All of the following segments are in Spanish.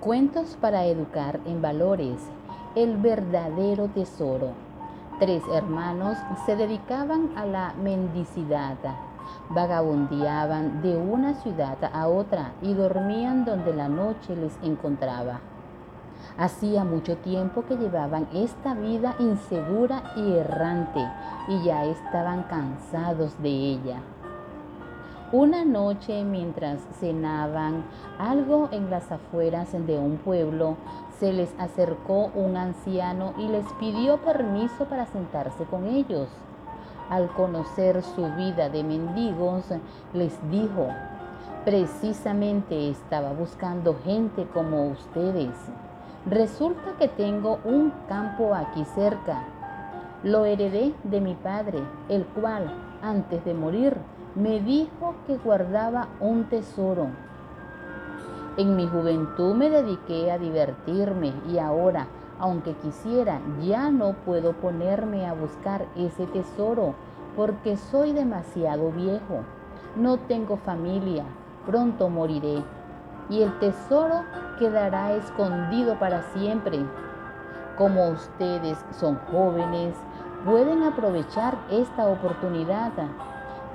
Cuentos para educar en valores. El verdadero tesoro. Tres hermanos se dedicaban a la mendicidad. Vagabundeaban de una ciudad a otra y dormían donde la noche les encontraba. Hacía mucho tiempo que llevaban esta vida insegura y errante y ya estaban cansados de ella. Una noche mientras cenaban algo en las afueras de un pueblo, se les acercó un anciano y les pidió permiso para sentarse con ellos. Al conocer su vida de mendigos, les dijo, precisamente estaba buscando gente como ustedes. Resulta que tengo un campo aquí cerca. Lo heredé de mi padre, el cual, antes de morir, me dijo que guardaba un tesoro. En mi juventud me dediqué a divertirme y ahora, aunque quisiera, ya no puedo ponerme a buscar ese tesoro porque soy demasiado viejo. No tengo familia, pronto moriré y el tesoro quedará escondido para siempre. Como ustedes son jóvenes, pueden aprovechar esta oportunidad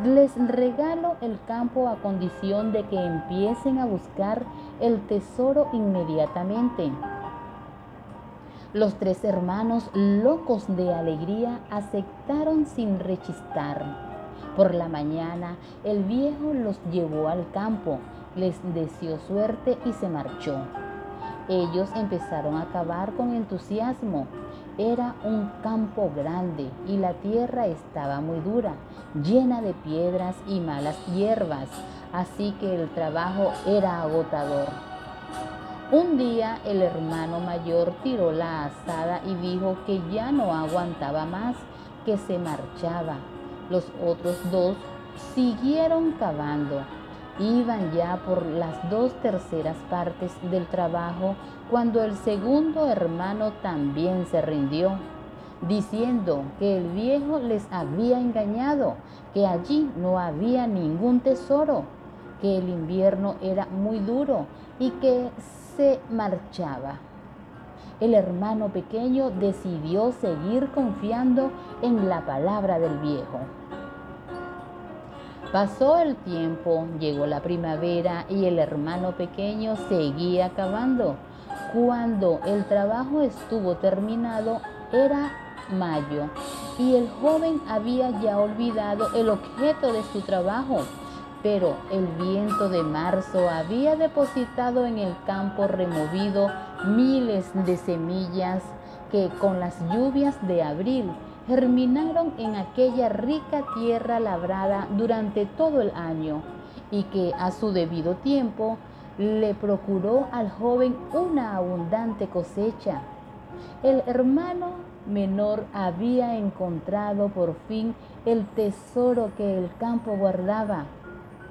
les regalo el campo a condición de que empiecen a buscar el tesoro inmediatamente. Los tres hermanos, locos de alegría, aceptaron sin rechistar. Por la mañana el viejo los llevó al campo, les deseó suerte y se marchó. Ellos empezaron a cavar con entusiasmo. Era un campo grande y la tierra estaba muy dura, llena de piedras y malas hierbas, así que el trabajo era agotador. Un día el hermano mayor tiró la asada y dijo que ya no aguantaba más, que se marchaba. Los otros dos siguieron cavando Iban ya por las dos terceras partes del trabajo cuando el segundo hermano también se rindió, diciendo que el viejo les había engañado, que allí no había ningún tesoro, que el invierno era muy duro y que se marchaba. El hermano pequeño decidió seguir confiando en la palabra del viejo. Pasó el tiempo, llegó la primavera y el hermano pequeño seguía cavando. Cuando el trabajo estuvo terminado era mayo y el joven había ya olvidado el objeto de su trabajo, pero el viento de marzo había depositado en el campo removido miles de semillas que con las lluvias de abril germinaron en aquella rica tierra labrada durante todo el año y que a su debido tiempo le procuró al joven una abundante cosecha. El hermano menor había encontrado por fin el tesoro que el campo guardaba,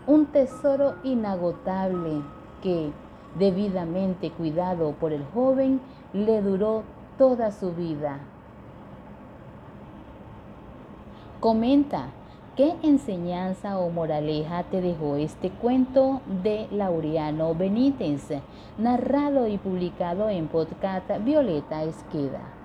un tesoro inagotable que, debidamente cuidado por el joven, le duró toda su vida. Comenta, ¿qué enseñanza o moraleja te dejó este cuento de Laureano Benítez, narrado y publicado en podcast Violeta Esqueda?